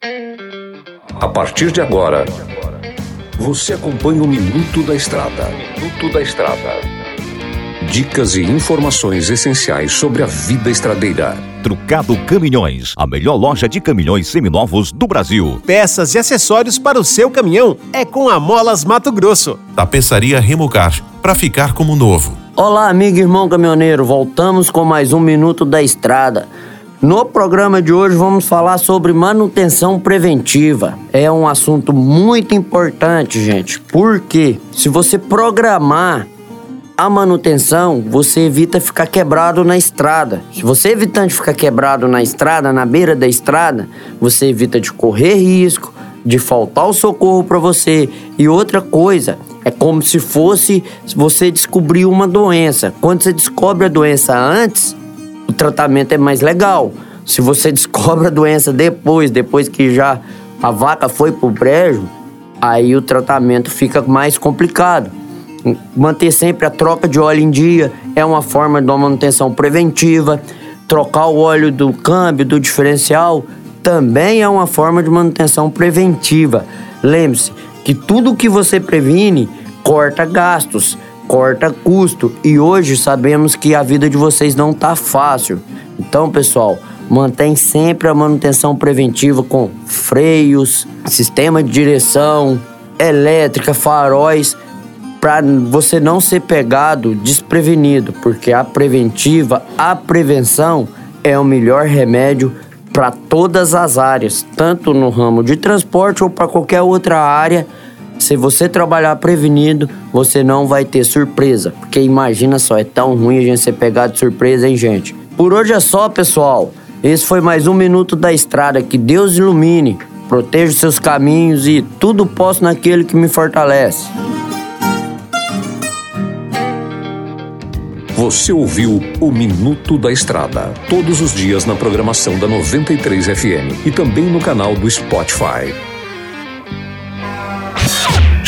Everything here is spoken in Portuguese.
A partir de agora, você acompanha o Minuto da Estrada. Minuto da Estrada. Dicas e informações essenciais sobre a vida estradeira. Trucado Caminhões, a melhor loja de caminhões seminovos do Brasil. Peças e acessórios para o seu caminhão é com a Molas Mato Grosso. Tapeçaria Remocar, para ficar como novo. Olá, amigo e irmão caminhoneiro. Voltamos com mais um Minuto da Estrada. No programa de hoje vamos falar sobre manutenção preventiva. É um assunto muito importante, gente, porque se você programar a manutenção, você evita ficar quebrado na estrada. Se você evitando de ficar quebrado na estrada, na beira da estrada, você evita de correr risco, de faltar o socorro para você. E outra coisa, é como se fosse você descobrir uma doença. Quando você descobre a doença antes, o tratamento é mais legal. Se você descobre a doença depois, depois que já a vaca foi pro brejo, aí o tratamento fica mais complicado. Manter sempre a troca de óleo em dia é uma forma de uma manutenção preventiva. Trocar o óleo do câmbio, do diferencial, também é uma forma de manutenção preventiva. Lembre-se que tudo que você previne corta gastos, corta custo e hoje sabemos que a vida de vocês não está fácil. Então, pessoal, mantém sempre a manutenção preventiva com freios, sistema de direção, elétrica, faróis para você não ser pegado desprevenido, porque a preventiva, a prevenção é o melhor remédio para todas as áreas, tanto no ramo de transporte ou para qualquer outra área. Se você trabalhar prevenido, você não vai ter surpresa, porque imagina só, é tão ruim a gente ser pegado de surpresa, hein, gente? Por hoje é só, pessoal. Esse foi mais um minuto da estrada. Que Deus ilumine, proteja os seus caminhos e tudo posso naquele que me fortalece. Você ouviu o Minuto da Estrada, todos os dias na programação da 93 FM e também no canal do Spotify.